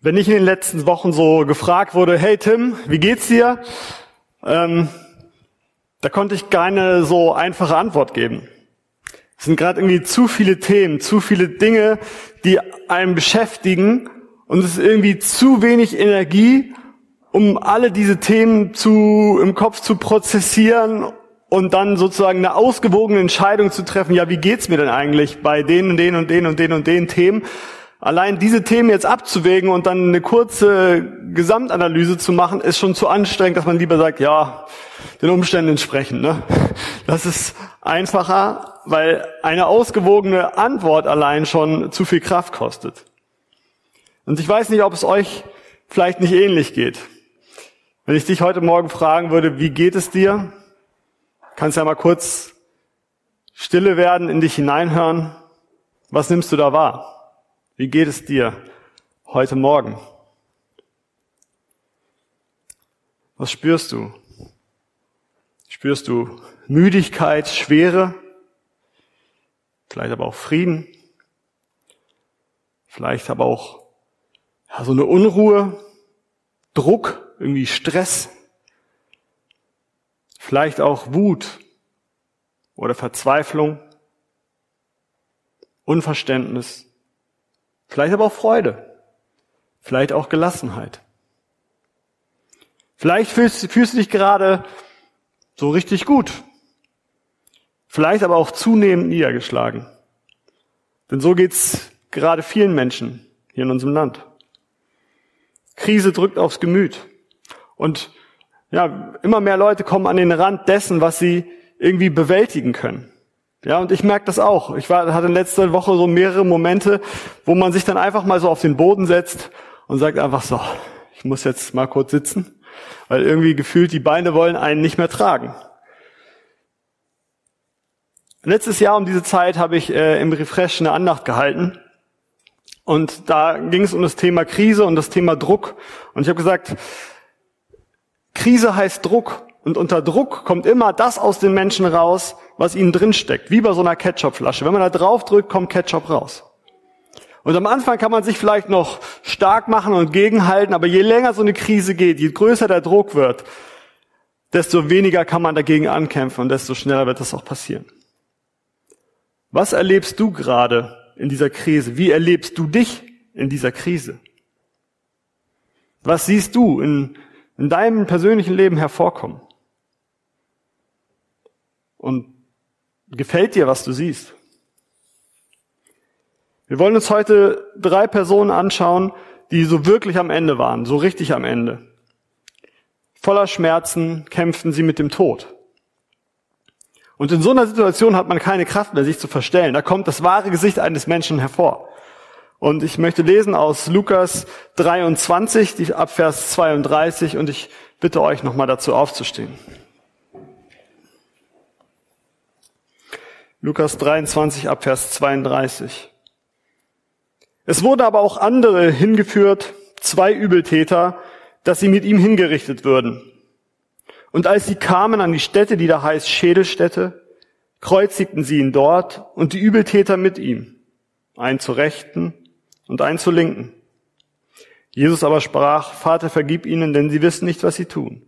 Wenn ich in den letzten Wochen so gefragt wurde, hey Tim, wie geht's dir? Ähm, da konnte ich keine so einfache Antwort geben. Es sind gerade irgendwie zu viele Themen, zu viele Dinge, die einen beschäftigen und es ist irgendwie zu wenig Energie, um alle diese Themen zu, im Kopf zu prozessieren und dann sozusagen eine ausgewogene Entscheidung zu treffen, ja, wie geht's mir denn eigentlich bei den und den und den und den und den Themen? Allein diese Themen jetzt abzuwägen und dann eine kurze Gesamtanalyse zu machen, ist schon zu anstrengend, dass man lieber sagt, ja, den Umständen entsprechend. Ne? Das ist einfacher, weil eine ausgewogene Antwort allein schon zu viel Kraft kostet. Und ich weiß nicht, ob es euch vielleicht nicht ähnlich geht. Wenn ich dich heute Morgen fragen würde, wie geht es dir? Kannst ja mal kurz stille werden, in dich hineinhören. Was nimmst du da wahr? Wie geht es dir heute Morgen? Was spürst du? Spürst du Müdigkeit, Schwere, vielleicht aber auch Frieden, vielleicht aber auch ja, so eine Unruhe, Druck, irgendwie Stress, vielleicht auch Wut? Oder Verzweiflung, Unverständnis, Vielleicht aber auch Freude. Vielleicht auch Gelassenheit. Vielleicht fühlst, fühlst du dich gerade so richtig gut. Vielleicht aber auch zunehmend niedergeschlagen. Denn so geht's gerade vielen Menschen hier in unserem Land. Krise drückt aufs Gemüt. Und ja, immer mehr Leute kommen an den Rand dessen, was sie irgendwie bewältigen können. Ja, und ich merke das auch. Ich war, hatte letzte Woche so mehrere Momente, wo man sich dann einfach mal so auf den Boden setzt und sagt einfach so, ich muss jetzt mal kurz sitzen, weil irgendwie gefühlt die Beine wollen einen nicht mehr tragen. Letztes Jahr um diese Zeit habe ich äh, im Refresh eine Andacht gehalten und da ging es um das Thema Krise und das Thema Druck und ich habe gesagt, Krise heißt Druck und unter Druck kommt immer das aus den Menschen raus, was ihnen drin steckt, wie bei so einer Ketchupflasche. Wenn man da drauf drückt, kommt Ketchup raus. Und am Anfang kann man sich vielleicht noch stark machen und gegenhalten, aber je länger so eine Krise geht, je größer der Druck wird, desto weniger kann man dagegen ankämpfen und desto schneller wird das auch passieren. Was erlebst du gerade in dieser Krise? Wie erlebst du dich in dieser Krise? Was siehst du in, in deinem persönlichen Leben hervorkommen? Und gefällt dir, was du siehst? Wir wollen uns heute drei Personen anschauen, die so wirklich am Ende waren, so richtig am Ende. Voller Schmerzen kämpften sie mit dem Tod. Und in so einer Situation hat man keine Kraft mehr, sich zu verstellen. Da kommt das wahre Gesicht eines Menschen hervor. Und ich möchte lesen aus Lukas 23, die ab Vers 32, und ich bitte euch nochmal dazu aufzustehen. Lukas 23 ab Vers 32. Es wurden aber auch andere hingeführt, zwei Übeltäter, dass sie mit ihm hingerichtet würden. Und als sie kamen an die Stätte, die da heißt Schädelstätte, kreuzigten sie ihn dort und die Übeltäter mit ihm, einen zur Rechten und einen zur Linken. Jesus aber sprach, Vater, vergib ihnen, denn sie wissen nicht, was sie tun.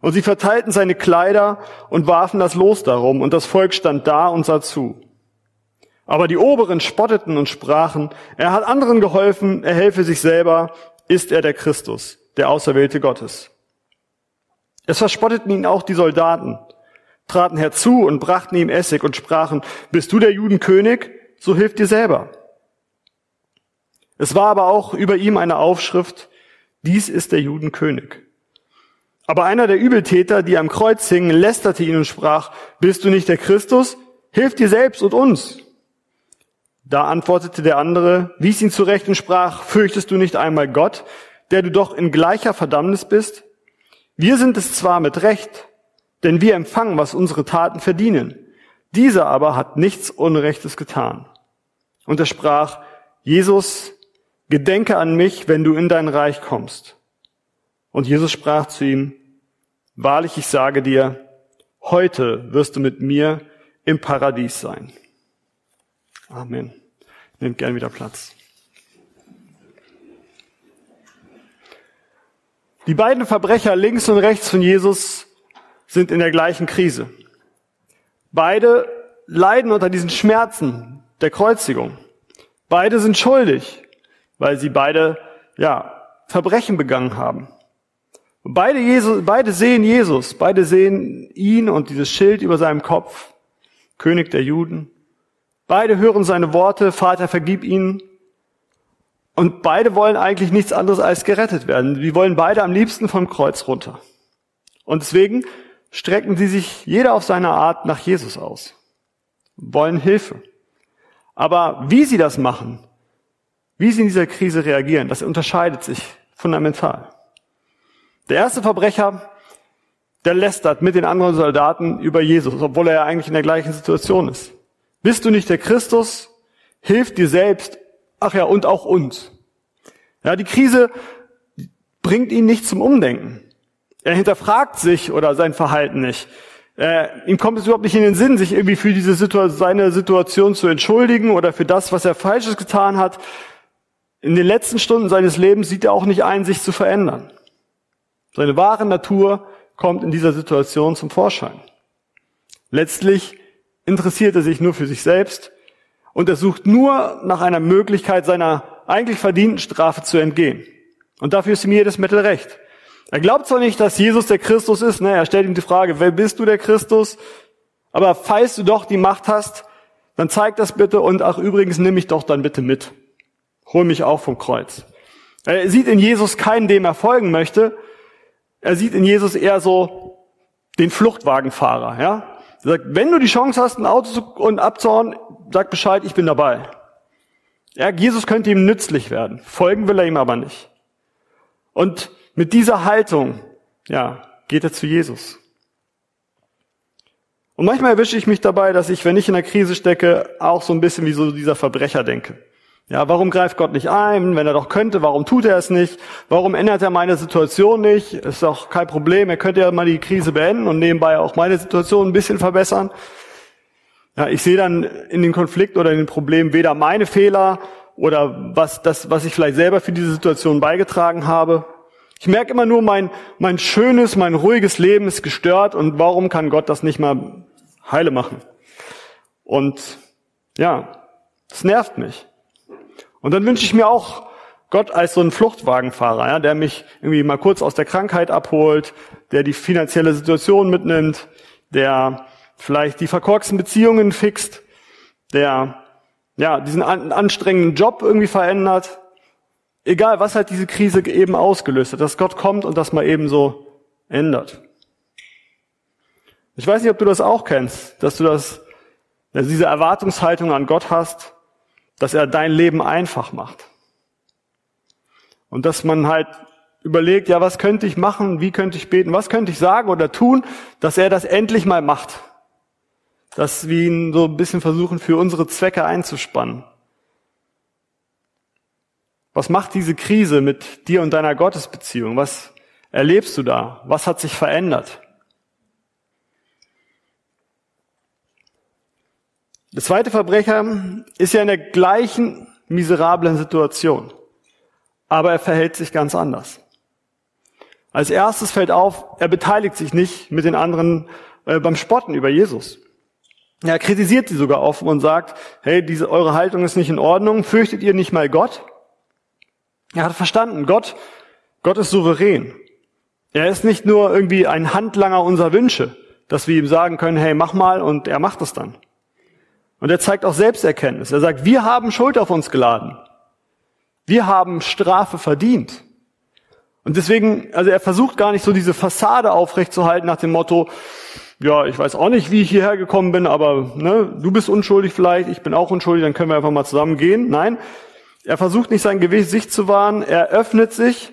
Und sie verteilten seine Kleider und warfen das Los darum, und das Volk stand da und sah zu. Aber die Oberen spotteten und sprachen, er hat anderen geholfen, er helfe sich selber, ist er der Christus, der Auserwählte Gottes. Es verspotteten ihn auch die Soldaten, traten herzu und brachten ihm Essig und sprachen, bist du der Judenkönig, so hilf dir selber. Es war aber auch über ihm eine Aufschrift, dies ist der Judenkönig. Aber einer der Übeltäter, die am Kreuz hingen, lästerte ihn und sprach, bist du nicht der Christus? Hilf dir selbst und uns. Da antwortete der andere, wies ihn zurecht und sprach, fürchtest du nicht einmal Gott, der du doch in gleicher Verdammnis bist? Wir sind es zwar mit Recht, denn wir empfangen, was unsere Taten verdienen. Dieser aber hat nichts Unrechtes getan. Und er sprach, Jesus, gedenke an mich, wenn du in dein Reich kommst. Und Jesus sprach zu ihm, Wahrlich, ich sage dir, heute wirst du mit mir im Paradies sein. Amen. Nehmt gern wieder Platz. Die beiden Verbrecher links und rechts von Jesus sind in der gleichen Krise. Beide leiden unter diesen Schmerzen der Kreuzigung. Beide sind schuldig, weil sie beide, ja, Verbrechen begangen haben. Beide, Jesus, beide sehen Jesus, beide sehen ihn und dieses Schild über seinem Kopf, König der Juden. Beide hören seine Worte, Vater, vergib ihnen. Und beide wollen eigentlich nichts anderes als gerettet werden. Die wollen beide am liebsten vom Kreuz runter. Und deswegen strecken sie sich jeder auf seine Art nach Jesus aus, wollen Hilfe. Aber wie sie das machen, wie sie in dieser Krise reagieren, das unterscheidet sich fundamental. Der erste Verbrecher, der lästert mit den anderen Soldaten über Jesus, obwohl er ja eigentlich in der gleichen Situation ist. Bist du nicht der Christus? Hilf dir selbst. Ach ja, und auch uns. Ja, die Krise bringt ihn nicht zum Umdenken. Er hinterfragt sich oder sein Verhalten nicht. Äh, ihm kommt es überhaupt nicht in den Sinn, sich irgendwie für diese Situation, seine Situation zu entschuldigen oder für das, was er Falsches getan hat. In den letzten Stunden seines Lebens sieht er auch nicht ein, sich zu verändern. Seine wahre Natur kommt in dieser Situation zum Vorschein. Letztlich interessiert er sich nur für sich selbst und er sucht nur nach einer Möglichkeit, seiner eigentlich verdienten Strafe zu entgehen. Und dafür ist ihm jedes Mittel recht. Er glaubt zwar nicht, dass Jesus der Christus ist, ne? er stellt ihm die Frage, wer bist du der Christus? Aber falls du doch die Macht hast, dann zeig das bitte und ach übrigens nimm mich doch dann bitte mit. Hol mich auch vom Kreuz. Er sieht in Jesus keinen, dem er folgen möchte. Er sieht in Jesus eher so den Fluchtwagenfahrer, ja? Er sagt, wenn du die Chance hast, ein Auto zu, und abzuhauen, sag Bescheid, ich bin dabei. Ja, Jesus könnte ihm nützlich werden. Folgen will er ihm aber nicht. Und mit dieser Haltung, ja, geht er zu Jesus. Und manchmal erwische ich mich dabei, dass ich, wenn ich in der Krise stecke, auch so ein bisschen wie so dieser Verbrecher denke. Ja, warum greift Gott nicht ein? Wenn er doch könnte, warum tut er es nicht? Warum ändert er meine Situation nicht? Ist doch kein Problem. Er könnte ja mal die Krise beenden und nebenbei auch meine Situation ein bisschen verbessern. Ja, ich sehe dann in den Konflikt oder in den Problemen weder meine Fehler oder was, das, was ich vielleicht selber für diese Situation beigetragen habe. Ich merke immer nur, mein, mein schönes, mein ruhiges Leben ist gestört und warum kann Gott das nicht mal heile machen? Und ja, es nervt mich. Und dann wünsche ich mir auch Gott als so einen Fluchtwagenfahrer, ja, der mich irgendwie mal kurz aus der Krankheit abholt, der die finanzielle Situation mitnimmt, der vielleicht die verkorksten Beziehungen fixt, der ja diesen an, anstrengenden Job irgendwie verändert. Egal, was halt diese Krise eben ausgelöst hat, dass Gott kommt und das mal eben so ändert. Ich weiß nicht, ob du das auch kennst, dass du das, dass diese Erwartungshaltung an Gott hast, dass er dein Leben einfach macht. Und dass man halt überlegt, ja, was könnte ich machen, wie könnte ich beten, was könnte ich sagen oder tun, dass er das endlich mal macht. Dass wir ihn so ein bisschen versuchen, für unsere Zwecke einzuspannen. Was macht diese Krise mit dir und deiner Gottesbeziehung? Was erlebst du da? Was hat sich verändert? Der zweite Verbrecher ist ja in der gleichen miserablen Situation, aber er verhält sich ganz anders. Als erstes fällt auf, er beteiligt sich nicht mit den anderen äh, beim Spotten über Jesus. Er kritisiert sie sogar offen und sagt, hey, diese, eure Haltung ist nicht in Ordnung, fürchtet ihr nicht mal Gott? Er hat verstanden, Gott, Gott ist souverän. Er ist nicht nur irgendwie ein Handlanger unserer Wünsche, dass wir ihm sagen können, hey, mach mal und er macht es dann. Und er zeigt auch Selbsterkenntnis. Er sagt, wir haben Schuld auf uns geladen. Wir haben Strafe verdient. Und deswegen, also er versucht gar nicht so diese Fassade aufrechtzuerhalten nach dem Motto, ja, ich weiß auch nicht, wie ich hierher gekommen bin, aber ne, du bist unschuldig vielleicht, ich bin auch unschuldig, dann können wir einfach mal zusammen gehen. Nein, er versucht nicht sein Gewicht zu wahren, er öffnet sich,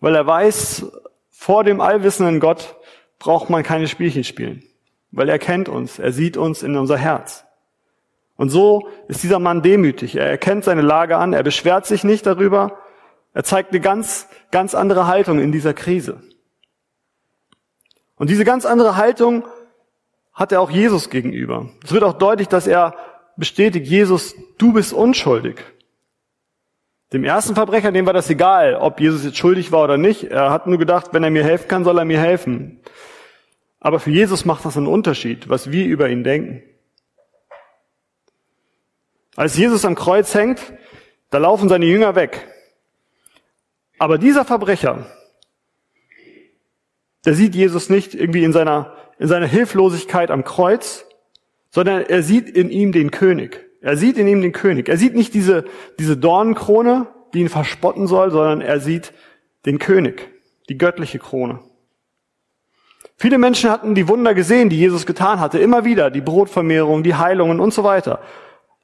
weil er weiß, vor dem allwissenden Gott braucht man keine Spielchen spielen, weil er kennt uns, er sieht uns in unser Herz. Und so ist dieser Mann demütig. Er erkennt seine Lage an, er beschwert sich nicht darüber. Er zeigt eine ganz, ganz andere Haltung in dieser Krise. Und diese ganz andere Haltung hat er auch Jesus gegenüber. Es wird auch deutlich, dass er bestätigt, Jesus, du bist unschuldig. Dem ersten Verbrecher, dem war das egal, ob Jesus jetzt schuldig war oder nicht. Er hat nur gedacht, wenn er mir helfen kann, soll er mir helfen. Aber für Jesus macht das einen Unterschied, was wir über ihn denken. Als Jesus am Kreuz hängt, da laufen seine Jünger weg. Aber dieser Verbrecher, der sieht Jesus nicht irgendwie in seiner, in seiner Hilflosigkeit am Kreuz, sondern er sieht in ihm den König. Er sieht in ihm den König. Er sieht nicht diese, diese Dornenkrone, die ihn verspotten soll, sondern er sieht den König, die göttliche Krone. Viele Menschen hatten die Wunder gesehen, die Jesus getan hatte, immer wieder, die Brotvermehrung, die Heilungen und so weiter.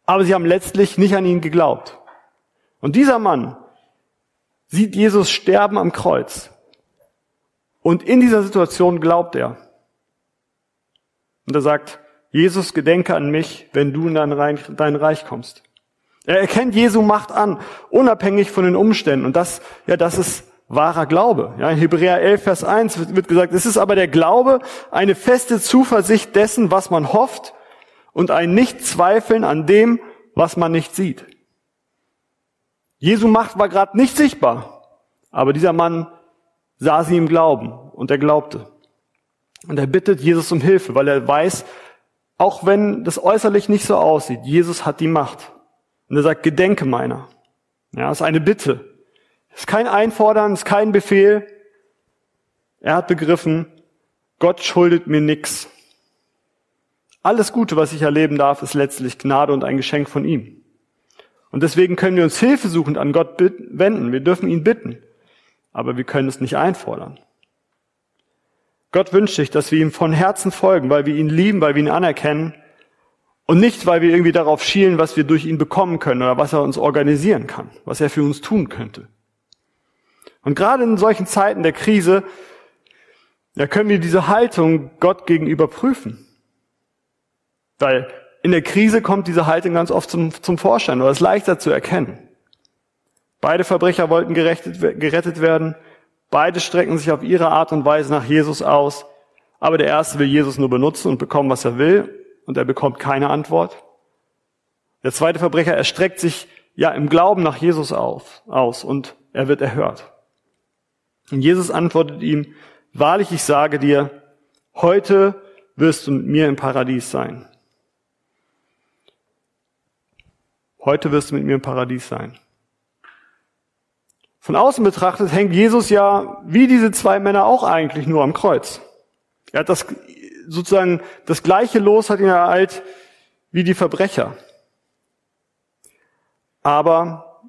Aber sie haben letztlich nicht an ihn geglaubt. Und dieser Mann sieht Jesus sterben am Kreuz. Und in dieser Situation glaubt er. Und er sagt, Jesus, gedenke an mich, wenn du in dein Reich, kommst. Er erkennt Jesu Macht an, unabhängig von den Umständen. Und das, ja, das ist wahrer Glaube. Ja, in Hebräer 11, Vers 1 wird, wird gesagt, es ist aber der Glaube, eine feste Zuversicht dessen, was man hofft und ein Nichtzweifeln an dem, was man nicht sieht. Jesu Macht war gerade nicht sichtbar, aber dieser Mann sah sie im Glauben und er glaubte. Und er bittet Jesus um Hilfe, weil er weiß, auch wenn das äußerlich nicht so aussieht, Jesus hat die Macht. Und er sagt, gedenke meiner. Ja, ist eine Bitte. Ist kein Einfordern, ist kein Befehl. Er hat begriffen, Gott schuldet mir nichts. Alles Gute, was ich erleben darf, ist letztlich Gnade und ein Geschenk von ihm. Und deswegen können wir uns hilfesuchend an Gott wenden. Wir dürfen ihn bitten. Aber wir können es nicht einfordern. Gott wünscht sich, dass wir ihm von Herzen folgen, weil wir ihn lieben, weil wir ihn anerkennen und nicht, weil wir irgendwie darauf schielen, was wir durch ihn bekommen können oder was er uns organisieren kann, was er für uns tun könnte. Und gerade in solchen Zeiten der Krise, da können wir diese Haltung Gott gegenüber prüfen. Weil in der Krise kommt diese Haltung ganz oft zum, zum Vorschein oder ist leichter zu erkennen. Beide Verbrecher wollten gerettet, gerettet werden. Beide strecken sich auf ihre Art und Weise nach Jesus aus, aber der erste will Jesus nur benutzen und bekommen, was er will, und er bekommt keine Antwort. Der zweite Verbrecher erstreckt sich ja im Glauben nach Jesus auf, aus und er wird erhört. Und Jesus antwortet ihm, wahrlich ich sage dir, heute wirst du mit mir im Paradies sein. Heute wirst du mit mir im Paradies sein. Von außen betrachtet hängt Jesus ja wie diese zwei Männer auch eigentlich nur am Kreuz. Er hat das sozusagen das gleiche Los hat ihn ereilt wie die Verbrecher. Aber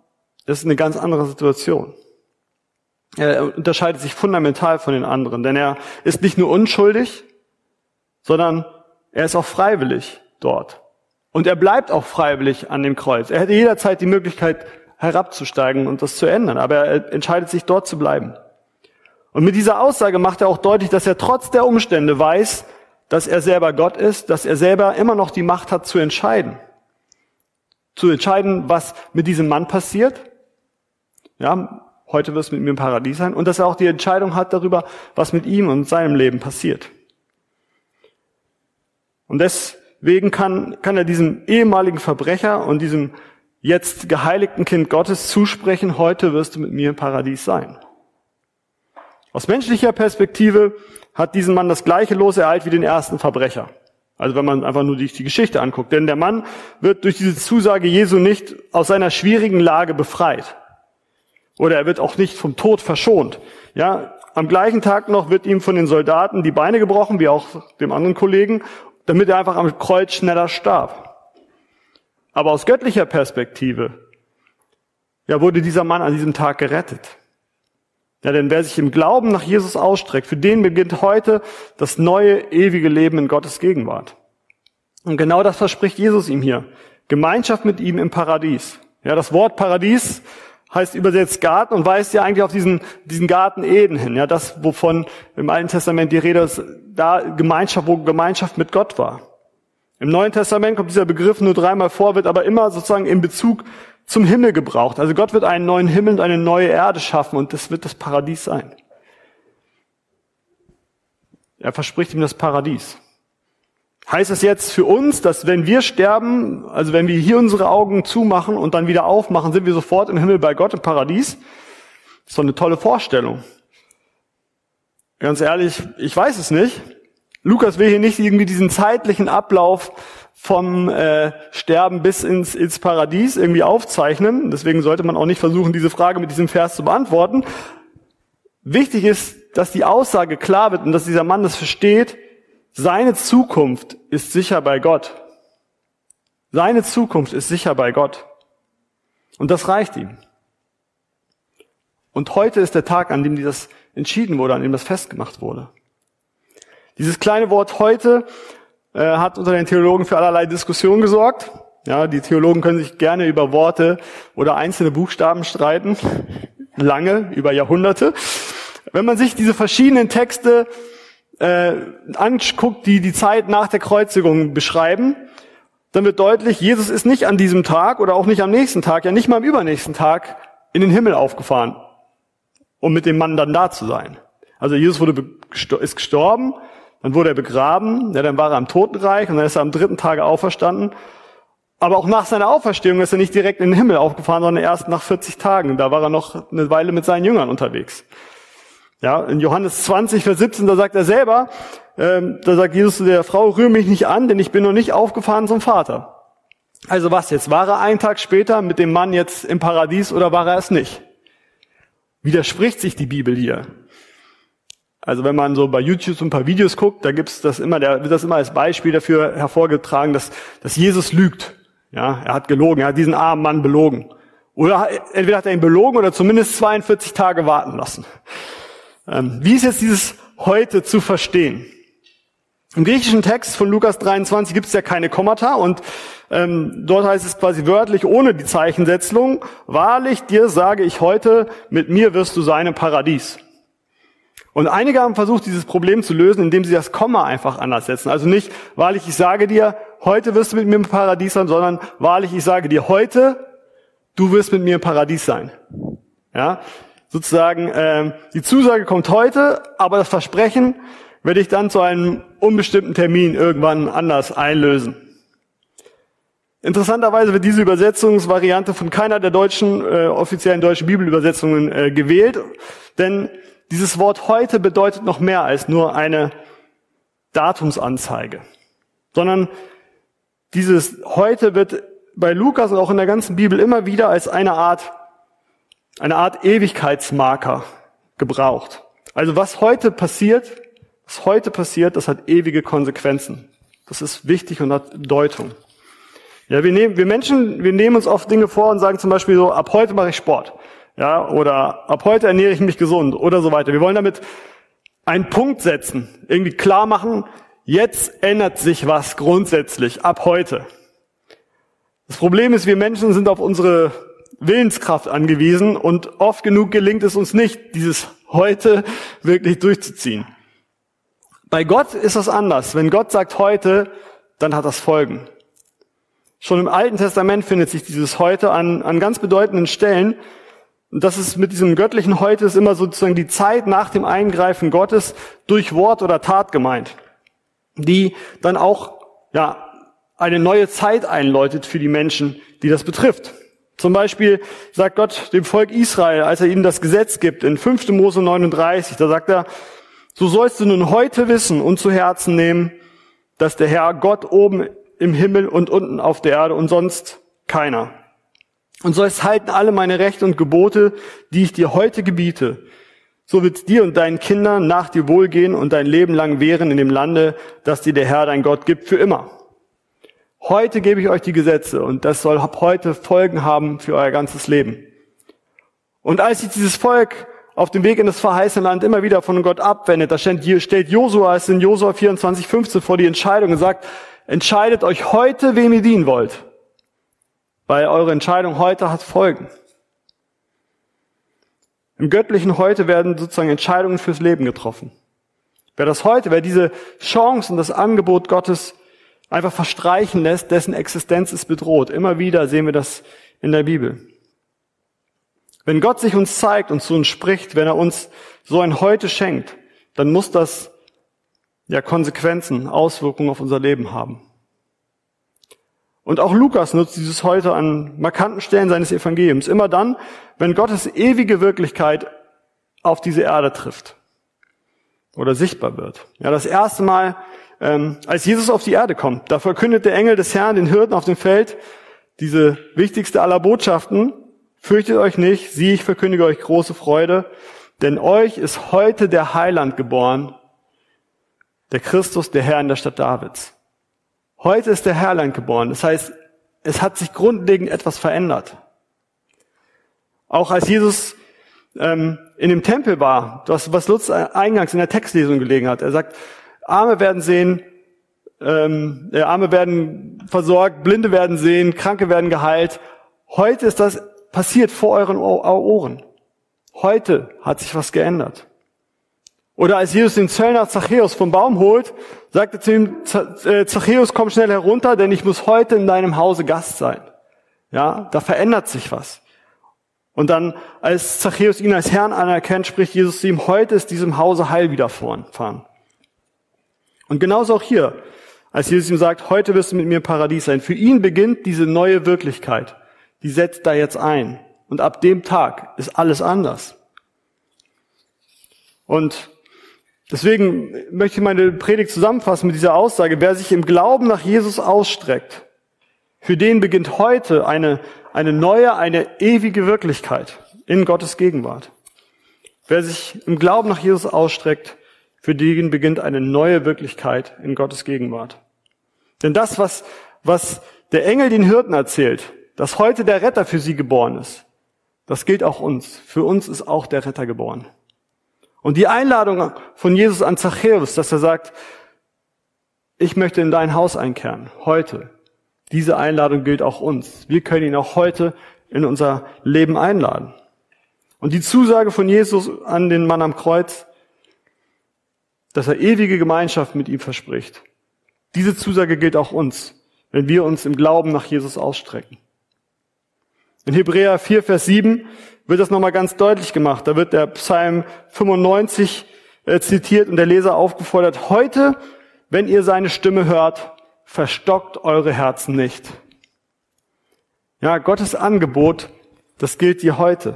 das ist eine ganz andere Situation. Er unterscheidet sich fundamental von den anderen, denn er ist nicht nur unschuldig, sondern er ist auch freiwillig dort. Und er bleibt auch freiwillig an dem Kreuz. Er hätte jederzeit die Möglichkeit, herabzusteigen und das zu ändern. Aber er entscheidet sich dort zu bleiben. Und mit dieser Aussage macht er auch deutlich, dass er trotz der Umstände weiß, dass er selber Gott ist, dass er selber immer noch die Macht hat zu entscheiden. Zu entscheiden, was mit diesem Mann passiert. Ja, heute wird es mit mir im Paradies sein. Und dass er auch die Entscheidung hat darüber, was mit ihm und seinem Leben passiert. Und deswegen kann, kann er diesem ehemaligen Verbrecher und diesem jetzt geheiligten Kind Gottes zusprechen, heute wirst du mit mir im Paradies sein. Aus menschlicher Perspektive hat diesen Mann das gleiche Los ereilt wie den ersten Verbrecher. Also wenn man einfach nur die, die Geschichte anguckt. Denn der Mann wird durch diese Zusage Jesu nicht aus seiner schwierigen Lage befreit. Oder er wird auch nicht vom Tod verschont. Ja, am gleichen Tag noch wird ihm von den Soldaten die Beine gebrochen, wie auch dem anderen Kollegen, damit er einfach am Kreuz schneller starb. Aber aus göttlicher Perspektive, ja, wurde dieser Mann an diesem Tag gerettet. Ja, denn wer sich im Glauben nach Jesus ausstreckt, für den beginnt heute das neue, ewige Leben in Gottes Gegenwart. Und genau das verspricht Jesus ihm hier. Gemeinschaft mit ihm im Paradies. Ja, das Wort Paradies heißt übersetzt Garten und weist ja eigentlich auf diesen, diesen Garten Eden hin. Ja, das, wovon im Alten Testament die Rede ist, da Gemeinschaft, wo Gemeinschaft mit Gott war. Im Neuen Testament kommt dieser Begriff nur dreimal vor, wird aber immer sozusagen in Bezug zum Himmel gebraucht. Also Gott wird einen neuen Himmel und eine neue Erde schaffen und das wird das Paradies sein. Er verspricht ihm das Paradies. Heißt es jetzt für uns, dass wenn wir sterben, also wenn wir hier unsere Augen zumachen und dann wieder aufmachen, sind wir sofort im Himmel bei Gott im Paradies? Das ist doch eine tolle Vorstellung. Ganz ehrlich, ich weiß es nicht. Lukas will hier nicht irgendwie diesen zeitlichen Ablauf vom äh, Sterben bis ins, ins Paradies irgendwie aufzeichnen. Deswegen sollte man auch nicht versuchen, diese Frage mit diesem Vers zu beantworten. Wichtig ist, dass die Aussage klar wird und dass dieser Mann das versteht. Seine Zukunft ist sicher bei Gott. Seine Zukunft ist sicher bei Gott. Und das reicht ihm. Und heute ist der Tag, an dem das entschieden wurde, an dem das festgemacht wurde. Dieses kleine Wort heute äh, hat unter den Theologen für allerlei Diskussionen gesorgt. Ja, die Theologen können sich gerne über Worte oder einzelne Buchstaben streiten. Lange, über Jahrhunderte. Wenn man sich diese verschiedenen Texte äh, anguckt, die die Zeit nach der Kreuzigung beschreiben, dann wird deutlich, Jesus ist nicht an diesem Tag oder auch nicht am nächsten Tag, ja nicht mal am übernächsten Tag in den Himmel aufgefahren, um mit dem Mann dann da zu sein. Also Jesus wurde, ist gestorben, dann wurde er begraben, ja, dann war er am Totenreich und dann ist er am dritten Tage auferstanden. Aber auch nach seiner Auferstehung ist er nicht direkt in den Himmel aufgefahren, sondern erst nach 40 Tagen. Da war er noch eine Weile mit seinen Jüngern unterwegs. Ja, in Johannes 20, Vers 17, da sagt er selber, ähm, da sagt Jesus zu der Frau, rühre mich nicht an, denn ich bin noch nicht aufgefahren zum Vater. Also was jetzt? War er einen Tag später mit dem Mann jetzt im Paradies oder war er es nicht? Widerspricht sich die Bibel hier? Also wenn man so bei YouTube so ein paar Videos guckt, da gibt's das immer, da wird das immer als Beispiel dafür hervorgetragen, dass, dass Jesus lügt. Ja, er hat gelogen, er hat diesen armen Mann belogen. Oder entweder hat er ihn belogen oder zumindest 42 Tage warten lassen. Ähm, wie ist jetzt dieses heute zu verstehen? Im griechischen Text von Lukas 23 gibt es ja keine Kommata und ähm, dort heißt es quasi wörtlich ohne die Zeichensetzung, wahrlich dir sage ich heute, mit mir wirst du sein im Paradies. Und einige haben versucht, dieses Problem zu lösen, indem sie das Komma einfach anders setzen. Also nicht, wahrlich ich sage dir, heute wirst du mit mir im Paradies sein, sondern wahrlich ich sage dir heute, du wirst mit mir im Paradies sein. Ja, sozusagen, äh, die Zusage kommt heute, aber das Versprechen werde ich dann zu einem unbestimmten Termin irgendwann anders einlösen. Interessanterweise wird diese Übersetzungsvariante von keiner der deutschen äh, offiziellen deutschen Bibelübersetzungen äh, gewählt, denn dieses Wort heute bedeutet noch mehr als nur eine Datumsanzeige, sondern dieses heute wird bei Lukas und auch in der ganzen Bibel immer wieder als eine Art eine Art Ewigkeitsmarker gebraucht. Also was heute passiert, was heute passiert, das hat ewige Konsequenzen. Das ist wichtig und hat Deutung. Ja, wir nehmen, wir Menschen, wir nehmen uns oft Dinge vor und sagen zum Beispiel so, ab heute mache ich Sport. Ja, oder ab heute ernähre ich mich gesund oder so weiter. Wir wollen damit einen Punkt setzen, irgendwie klar machen, jetzt ändert sich was grundsätzlich ab heute. Das Problem ist, wir Menschen sind auf unsere Willenskraft angewiesen und oft genug gelingt es uns nicht, dieses heute wirklich durchzuziehen. Bei Gott ist das anders. Wenn Gott sagt heute, dann hat das Folgen. Schon im Alten Testament findet sich dieses heute an, an ganz bedeutenden Stellen. Und das ist mit diesem göttlichen heute ist immer sozusagen die Zeit nach dem Eingreifen Gottes durch Wort oder Tat gemeint, die dann auch, ja, eine neue Zeit einläutet für die Menschen, die das betrifft. Zum Beispiel sagt Gott dem Volk Israel, als er ihnen das Gesetz gibt, in 5. Mose 39, da sagt er, so sollst du nun heute wissen und zu Herzen nehmen, dass der Herr Gott oben im Himmel und unten auf der Erde und sonst keiner. Und sollst halten alle meine Rechte und Gebote, die ich dir heute gebiete. So wird dir und deinen Kindern nach dir wohlgehen und dein Leben lang währen in dem Lande, das dir der Herr dein Gott gibt für immer. Heute gebe ich euch die Gesetze und das soll ab heute Folgen haben für euer ganzes Leben. Und als sich dieses Volk auf dem Weg in das verheißene Land immer wieder von Gott abwendet, da stellt Josua es in Josua 24, 15 vor die Entscheidung und sagt, entscheidet euch heute, wem ihr dienen wollt. Weil eure Entscheidung heute hat Folgen. Im göttlichen Heute werden sozusagen Entscheidungen fürs Leben getroffen. Wer das heute, wer diese Chance und das Angebot Gottes einfach verstreichen lässt, dessen Existenz ist bedroht. Immer wieder sehen wir das in der Bibel. Wenn Gott sich uns zeigt und zu uns spricht, wenn er uns so ein Heute schenkt, dann muss das ja Konsequenzen, Auswirkungen auf unser Leben haben. Und auch Lukas nutzt dieses heute an markanten Stellen seines Evangeliums. Immer dann, wenn Gottes ewige Wirklichkeit auf diese Erde trifft oder sichtbar wird. Ja, das erste Mal, ähm, als Jesus auf die Erde kommt, da verkündet der Engel des Herrn den Hirten auf dem Feld diese wichtigste aller Botschaften. Fürchtet euch nicht, sieh, ich verkündige euch große Freude, denn euch ist heute der Heiland geboren, der Christus, der Herr in der Stadt Davids. Heute ist der Herrlein geboren. Das heißt, es hat sich grundlegend etwas verändert. Auch als Jesus ähm, in dem Tempel war, das, was Lutz eingangs in der Textlesung gelegen hat, er sagt, Arme werden sehen, ähm, äh, Arme werden versorgt, Blinde werden sehen, Kranke werden geheilt. Heute ist das passiert vor euren Ohren. Heute hat sich was geändert. Oder als Jesus den Zöllner Zachäus vom Baum holt, sagt er zu ihm, äh, Zachäus, komm schnell herunter, denn ich muss heute in deinem Hause Gast sein. Ja, da verändert sich was. Und dann, als Zachäus ihn als Herrn anerkennt, spricht Jesus zu ihm, heute ist diesem Hause Heil widerfahren. Und genauso auch hier, als Jesus ihm sagt, heute wirst du mit mir im Paradies sein. Für ihn beginnt diese neue Wirklichkeit. Die setzt da jetzt ein. Und ab dem Tag ist alles anders. Und Deswegen möchte ich meine Predigt zusammenfassen mit dieser Aussage. Wer sich im Glauben nach Jesus ausstreckt, für den beginnt heute eine, eine neue, eine ewige Wirklichkeit in Gottes Gegenwart. Wer sich im Glauben nach Jesus ausstreckt, für den beginnt eine neue Wirklichkeit in Gottes Gegenwart. Denn das, was, was der Engel den Hirten erzählt, dass heute der Retter für sie geboren ist, das gilt auch uns. Für uns ist auch der Retter geboren. Und die Einladung von Jesus an Zachäus, dass er sagt, ich möchte in dein Haus einkehren, heute. Diese Einladung gilt auch uns. Wir können ihn auch heute in unser Leben einladen. Und die Zusage von Jesus an den Mann am Kreuz, dass er ewige Gemeinschaft mit ihm verspricht. Diese Zusage gilt auch uns, wenn wir uns im Glauben nach Jesus ausstrecken. In Hebräer 4, Vers 7 wird das nochmal ganz deutlich gemacht. Da wird der Psalm 95 äh, zitiert und der Leser aufgefordert, heute, wenn ihr seine Stimme hört, verstockt eure Herzen nicht. Ja, Gottes Angebot, das gilt dir heute.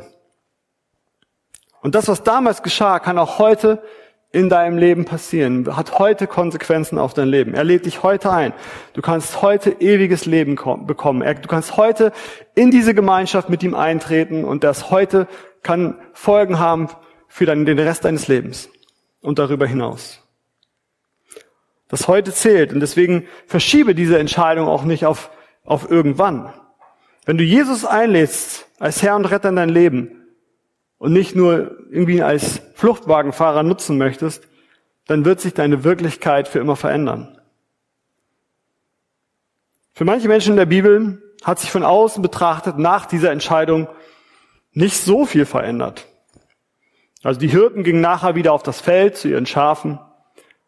Und das, was damals geschah, kann auch heute in deinem Leben passieren, hat heute Konsequenzen auf dein Leben. Er lädt dich heute ein. Du kannst heute ewiges Leben bekommen. Du kannst heute in diese Gemeinschaft mit ihm eintreten und das heute kann Folgen haben für den Rest deines Lebens und darüber hinaus. Das heute zählt und deswegen verschiebe diese Entscheidung auch nicht auf, auf irgendwann. Wenn du Jesus einlädst als Herr und Retter in dein Leben, und nicht nur irgendwie als Fluchtwagenfahrer nutzen möchtest, dann wird sich deine Wirklichkeit für immer verändern. Für manche Menschen in der Bibel hat sich von außen betrachtet nach dieser Entscheidung nicht so viel verändert. Also die Hirten gingen nachher wieder auf das Feld zu ihren Schafen.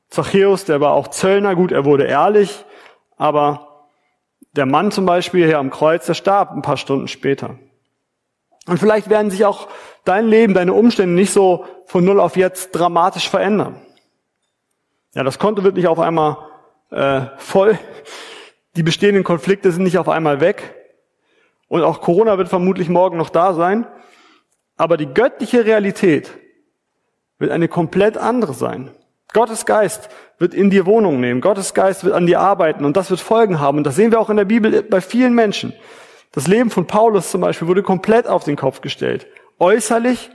Zachäus, der war auch Zöllner, gut, er wurde ehrlich, aber der Mann zum Beispiel hier am Kreuz, der starb ein paar Stunden später. Und vielleicht werden sich auch dein Leben, deine Umstände nicht so von null auf jetzt dramatisch verändern. Ja, das Konto wird nicht auf einmal äh, voll. Die bestehenden Konflikte sind nicht auf einmal weg. Und auch Corona wird vermutlich morgen noch da sein. Aber die göttliche Realität wird eine komplett andere sein. Gottes Geist wird in dir Wohnung nehmen. Gottes Geist wird an dir arbeiten und das wird Folgen haben. Und das sehen wir auch in der Bibel bei vielen Menschen. Das Leben von Paulus zum Beispiel wurde komplett auf den Kopf gestellt. Äußerlich,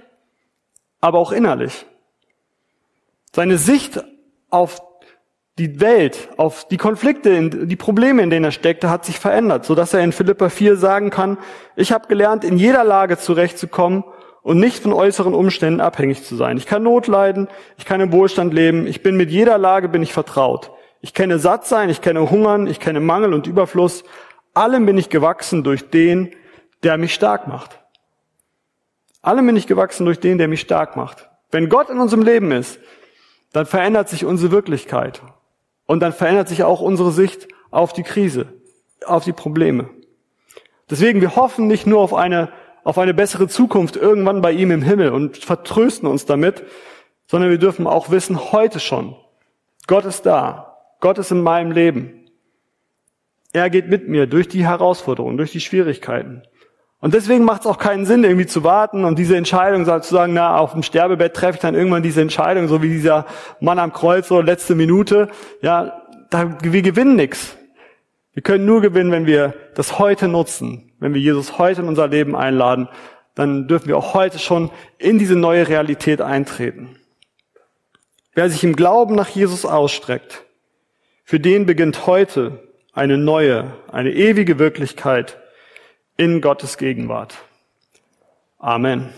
aber auch innerlich. Seine Sicht auf die Welt, auf die Konflikte, die Probleme, in denen er steckte, hat sich verändert, so dass er in Philippa 4 sagen kann, ich habe gelernt, in jeder Lage zurechtzukommen und nicht von äußeren Umständen abhängig zu sein. Ich kann Not leiden, ich kann im Wohlstand leben, ich bin mit jeder Lage bin ich vertraut. Ich kenne satt sein, ich kenne Hungern, ich kenne Mangel und Überfluss, allem bin ich gewachsen durch den, der mich stark macht. Allem bin ich gewachsen durch den, der mich stark macht. Wenn Gott in unserem Leben ist, dann verändert sich unsere Wirklichkeit. Und dann verändert sich auch unsere Sicht auf die Krise, auf die Probleme. Deswegen, wir hoffen nicht nur auf eine, auf eine bessere Zukunft irgendwann bei ihm im Himmel und vertrösten uns damit, sondern wir dürfen auch wissen, heute schon, Gott ist da. Gott ist in meinem Leben. Er geht mit mir durch die Herausforderungen, durch die Schwierigkeiten. Und deswegen macht es auch keinen Sinn, irgendwie zu warten und diese Entscheidung zu sagen, na, auf dem Sterbebett treffe ich dann irgendwann diese Entscheidung, so wie dieser Mann am Kreuz, so letzte Minute. Ja, da, wir gewinnen nichts. Wir können nur gewinnen, wenn wir das heute nutzen, wenn wir Jesus heute in unser Leben einladen, dann dürfen wir auch heute schon in diese neue Realität eintreten. Wer sich im Glauben nach Jesus ausstreckt, für den beginnt heute eine neue, eine ewige Wirklichkeit in Gottes Gegenwart. Amen.